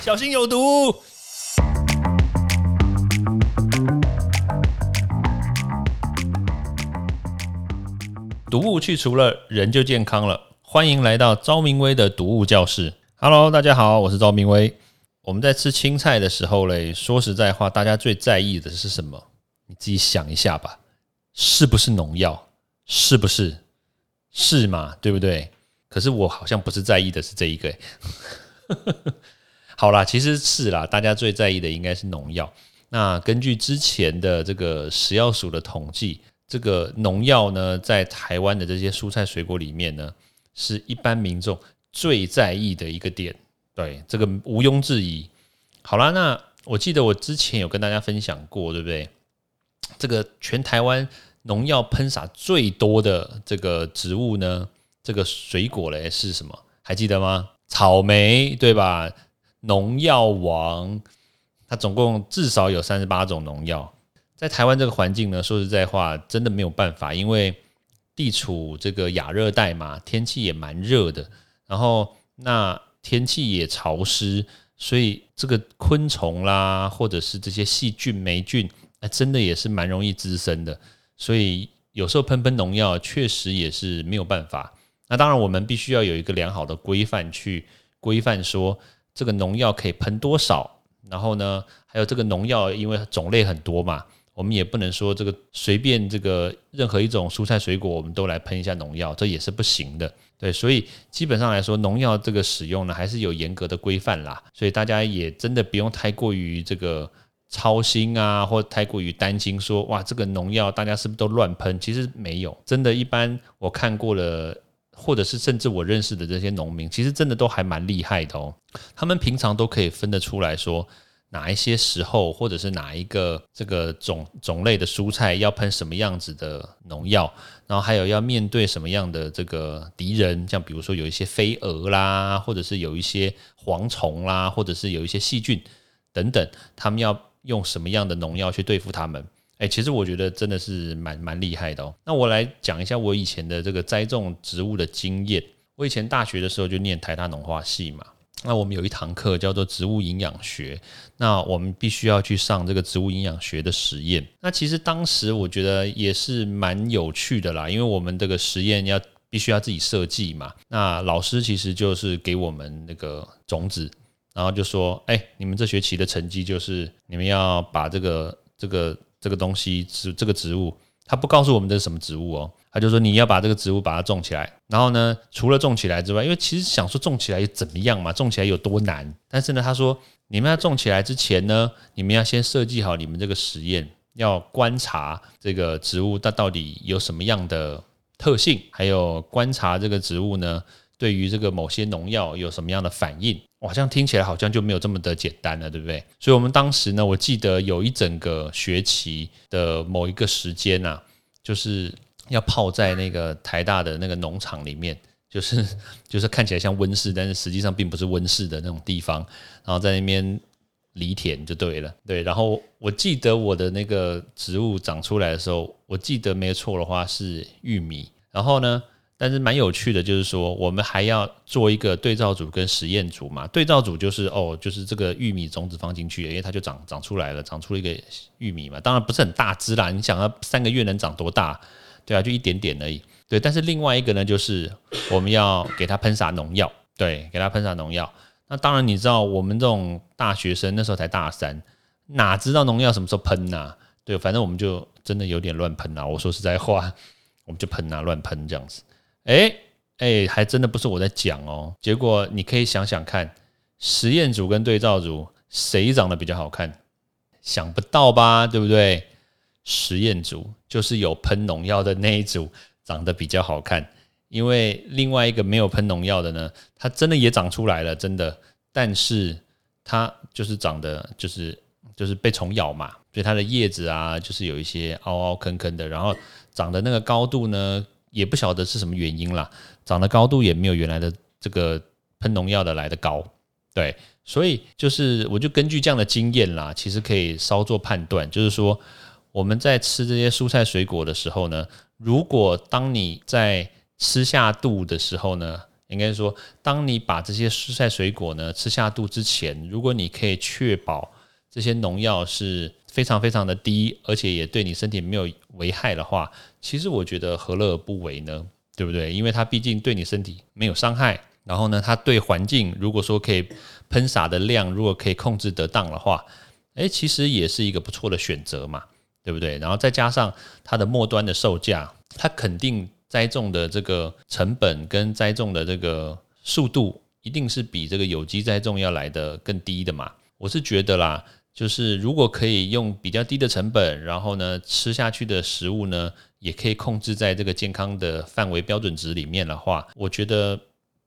小心有毒。毒物去除了，人就健康了。欢迎来到昭明威的毒物教室。Hello，大家好，我是昭明威。我们在吃青菜的时候嘞，说实在话，大家最在意的是什么？你自己想一下吧，是不是农药？是不是？是嘛？对不对？可是我好像不是在意的是这一个。好啦，其实是啦，大家最在意的应该是农药。那根据之前的这个食药署的统计。这个农药呢，在台湾的这些蔬菜水果里面呢，是一般民众最在意的一个点。对，这个毋庸置疑。好啦，那我记得我之前有跟大家分享过，对不对？这个全台湾农药喷洒最多的这个植物呢，这个水果嘞是什么？还记得吗？草莓，对吧？农药王，它总共至少有三十八种农药。在台湾这个环境呢，说实在话，真的没有办法，因为地处这个亚热带嘛，天气也蛮热的，然后那天气也潮湿，所以这个昆虫啦，或者是这些细菌、霉菌，哎，真的也是蛮容易滋生的。所以有时候喷喷农药，确实也是没有办法。那当然，我们必须要有一个良好的规范去规范，说这个农药可以喷多少，然后呢，还有这个农药，因为种类很多嘛。我们也不能说这个随便这个任何一种蔬菜水果，我们都来喷一下农药，这也是不行的。对，所以基本上来说，农药这个使用呢，还是有严格的规范啦。所以大家也真的不用太过于这个操心啊，或太过于担心，说哇，这个农药大家是不是都乱喷？其实没有，真的，一般我看过了，或者是甚至我认识的这些农民，其实真的都还蛮厉害的哦。他们平常都可以分得出来说。哪一些时候，或者是哪一个这个种种类的蔬菜要喷什么样子的农药，然后还有要面对什么样的这个敌人，像比如说有一些飞蛾啦，或者是有一些蝗虫啦，或者是有一些细菌等等，他们要用什么样的农药去对付他们？哎，其实我觉得真的是蛮蛮厉害的哦。那我来讲一下我以前的这个栽种植物的经验。我以前大学的时候就念台大农化系嘛。那我们有一堂课叫做植物营养学，那我们必须要去上这个植物营养学的实验。那其实当时我觉得也是蛮有趣的啦，因为我们这个实验要必须要自己设计嘛。那老师其实就是给我们那个种子，然后就说：“哎，你们这学期的成绩就是你们要把这个这个这个东西植这个植物。”他不告诉我们这是什么植物哦，他就说你要把这个植物把它种起来，然后呢，除了种起来之外，因为其实想说种起来怎么样嘛，种起来有多难？但是呢，他说你们要种起来之前呢，你们要先设计好你们这个实验，要观察这个植物它到底有什么样的特性，还有观察这个植物呢。对于这个某些农药有什么样的反应？好像听起来好像就没有这么的简单了，对不对？所以，我们当时呢，我记得有一整个学期的某一个时间呐，就是要泡在那个台大的那个农场里面，就是就是看起来像温室，但是实际上并不是温室的那种地方，然后在那边犁田就对了。对，然后我记得我的那个植物长出来的时候，我记得没错的话是玉米，然后呢？但是蛮有趣的，就是说我们还要做一个对照组跟实验组嘛。对照组就是哦，就是这个玉米种子放进去，因为它就长长出来了，长出了一个玉米嘛。当然不是很大只啦，你想要三个月能长多大？对啊，就一点点而已。对，但是另外一个呢，就是我们要给它喷洒农药，对，给它喷洒农药。那当然你知道，我们这种大学生那时候才大三，哪知道农药什么时候喷呐？对，反正我们就真的有点乱喷啊。我说实在话，我们就喷啊，乱喷这样子。哎哎，还真的不是我在讲哦。结果你可以想想看，实验组跟对照组谁长得比较好看？想不到吧，对不对？实验组就是有喷农药的那一组长得比较好看，因为另外一个没有喷农药的呢，它真的也长出来了，真的，但是它就是长得就是就是被虫咬嘛，所以它的叶子啊，就是有一些凹凹坑坑的，然后长的那个高度呢。也不晓得是什么原因啦，长的高度也没有原来的这个喷农药的来的高，对，所以就是我就根据这样的经验啦，其实可以稍作判断，就是说我们在吃这些蔬菜水果的时候呢，如果当你在吃下肚的时候呢，应该说，当你把这些蔬菜水果呢吃下肚之前，如果你可以确保这些农药是非常非常的低，而且也对你身体没有危害的话，其实我觉得何乐而不为呢？对不对？因为它毕竟对你身体没有伤害，然后呢，它对环境如果说可以喷洒的量如果可以控制得当的话，诶，其实也是一个不错的选择嘛，对不对？然后再加上它的末端的售价，它肯定。栽种的这个成本跟栽种的这个速度，一定是比这个有机栽种要来的更低的嘛？我是觉得啦，就是如果可以用比较低的成本，然后呢吃下去的食物呢，也可以控制在这个健康的范围标准值里面的话，我觉得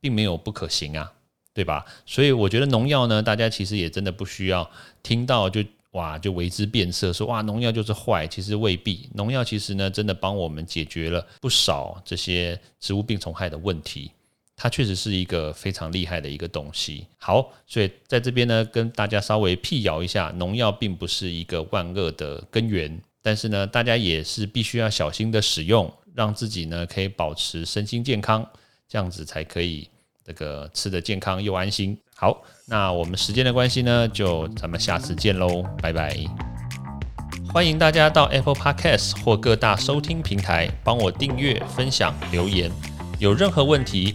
并没有不可行啊，对吧？所以我觉得农药呢，大家其实也真的不需要听到就。哇，就为之变色，说哇，农药就是坏，其实未必。农药其实呢，真的帮我们解决了不少这些植物病虫害的问题。它确实是一个非常厉害的一个东西。好，所以在这边呢，跟大家稍微辟谣一下，农药并不是一个万恶的根源，但是呢，大家也是必须要小心的使用，让自己呢可以保持身心健康，这样子才可以。这个吃的健康又安心。好，那我们时间的关系呢，就咱们下次见喽，拜拜。欢迎大家到 Apple Podcast 或各大收听平台帮我订阅、分享、留言。有任何问题